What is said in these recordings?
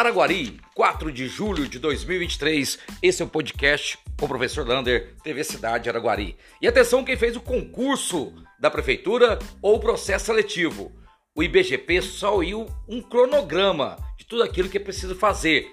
Araguari, 4 de julho de 2023. Esse é o podcast com o professor Lander, TV Cidade Araguari. E atenção quem fez o concurso da prefeitura ou o processo seletivo. O IBGP saiu um cronograma de tudo aquilo que é preciso fazer.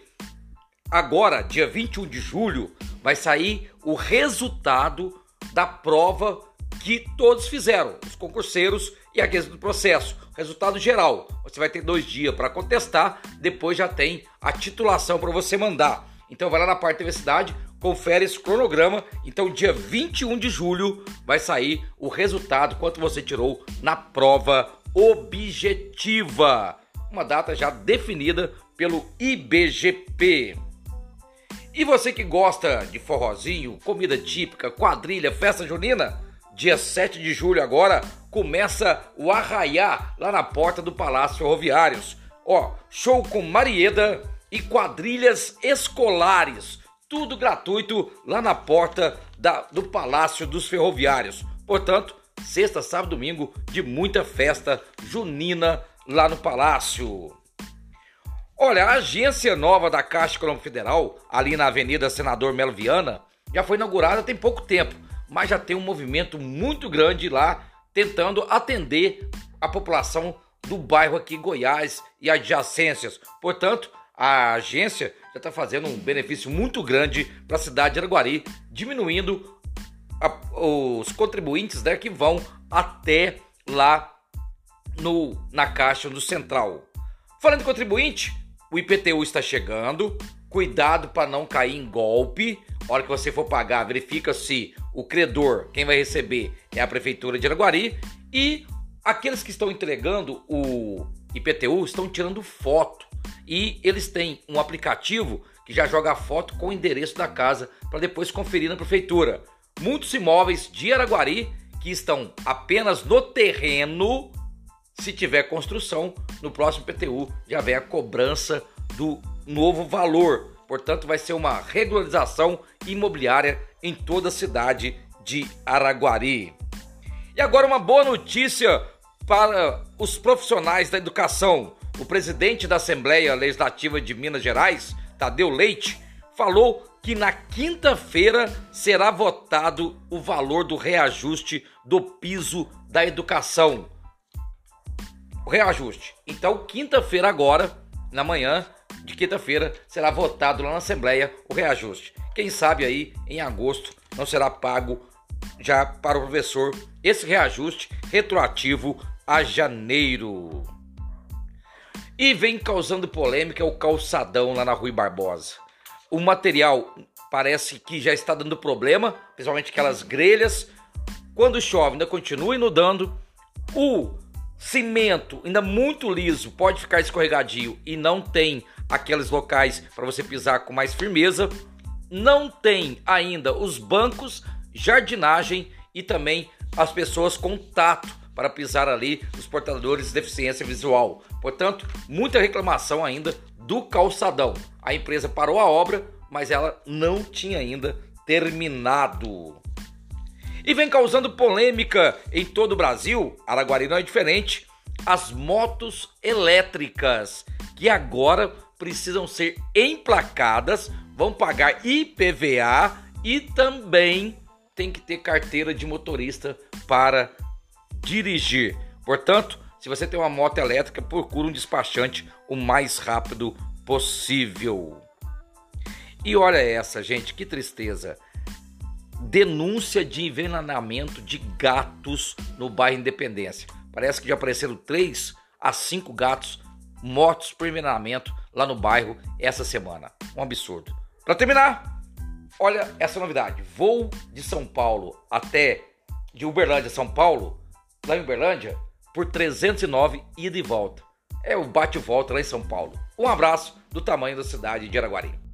Agora, dia 21 de julho, vai sair o resultado da prova que todos fizeram, os concurseiros e aqueles do processo. Resultado geral. Você vai ter dois dias para contestar, depois já tem a titulação para você mandar. Então vai lá na parte da universidade, confere esse cronograma. Então, dia 21 de julho vai sair o resultado, quanto você tirou na prova objetiva. Uma data já definida pelo IBGP. E você que gosta de forrozinho, comida típica, quadrilha, festa junina? Dia 7 de julho agora começa o arraiá lá na porta do Palácio Ferroviários. Ó, show com Marieda e quadrilhas escolares, tudo gratuito lá na porta da, do Palácio dos Ferroviários. Portanto, sexta, sábado, domingo de muita festa junina lá no Palácio. Olha, a agência nova da Caixa Econômica Federal, ali na Avenida Senador Melo Viana, já foi inaugurada tem pouco tempo mas já tem um movimento muito grande lá tentando atender a população do bairro aqui Goiás e adjacências. Portanto, a agência já está fazendo um benefício muito grande para a cidade de Araguari, diminuindo a, os contribuintes né, que vão até lá no, na caixa do central. Falando em contribuinte, o IPTU está chegando. Cuidado para não cair em golpe. Hora que você for pagar, verifica se o credor, quem vai receber é a prefeitura de Araguari e aqueles que estão entregando o IPTU estão tirando foto e eles têm um aplicativo que já joga a foto com o endereço da casa para depois conferir na prefeitura. Muitos imóveis de Araguari que estão apenas no terreno, se tiver construção, no próximo IPTU já vem a cobrança do novo valor. Portanto, vai ser uma regularização imobiliária em toda a cidade de Araguari. E agora uma boa notícia para os profissionais da educação. O presidente da Assembleia Legislativa de Minas Gerais, Tadeu Leite, falou que na quinta-feira será votado o valor do reajuste do piso da educação. O reajuste. Então, quinta-feira agora, na manhã, de quinta-feira será votado lá na Assembleia o reajuste. Quem sabe aí em agosto não será pago já para o professor esse reajuste retroativo a janeiro. E vem causando polêmica o calçadão lá na Rui Barbosa. O material parece que já está dando problema, principalmente aquelas grelhas. Quando chove, ainda continua inundando. O cimento ainda muito liso pode ficar escorregadio e não tem aqueles locais para você pisar com mais firmeza. Não tem ainda os bancos, jardinagem e também as pessoas com tato para pisar ali os portadores de deficiência visual. Portanto, muita reclamação ainda do calçadão. A empresa parou a obra, mas ela não tinha ainda terminado. E vem causando polêmica em todo o Brasil, Araguari não é diferente, as motos elétricas, que agora precisam ser emplacadas, vão pagar IPVA e também tem que ter carteira de motorista para dirigir. Portanto, se você tem uma moto elétrica, procure um despachante o mais rápido possível. E olha essa, gente, que tristeza. Denúncia de envenenamento de gatos no bairro Independência. Parece que já apareceram três a cinco gatos mortos por envenenamento lá no bairro essa semana. Um absurdo. Para terminar, olha essa novidade: voo de São Paulo até de Uberlândia, São Paulo, lá em Uberlândia, por 309 ida e volta. É o bate-volta lá em São Paulo. Um abraço do tamanho da cidade de Araguari.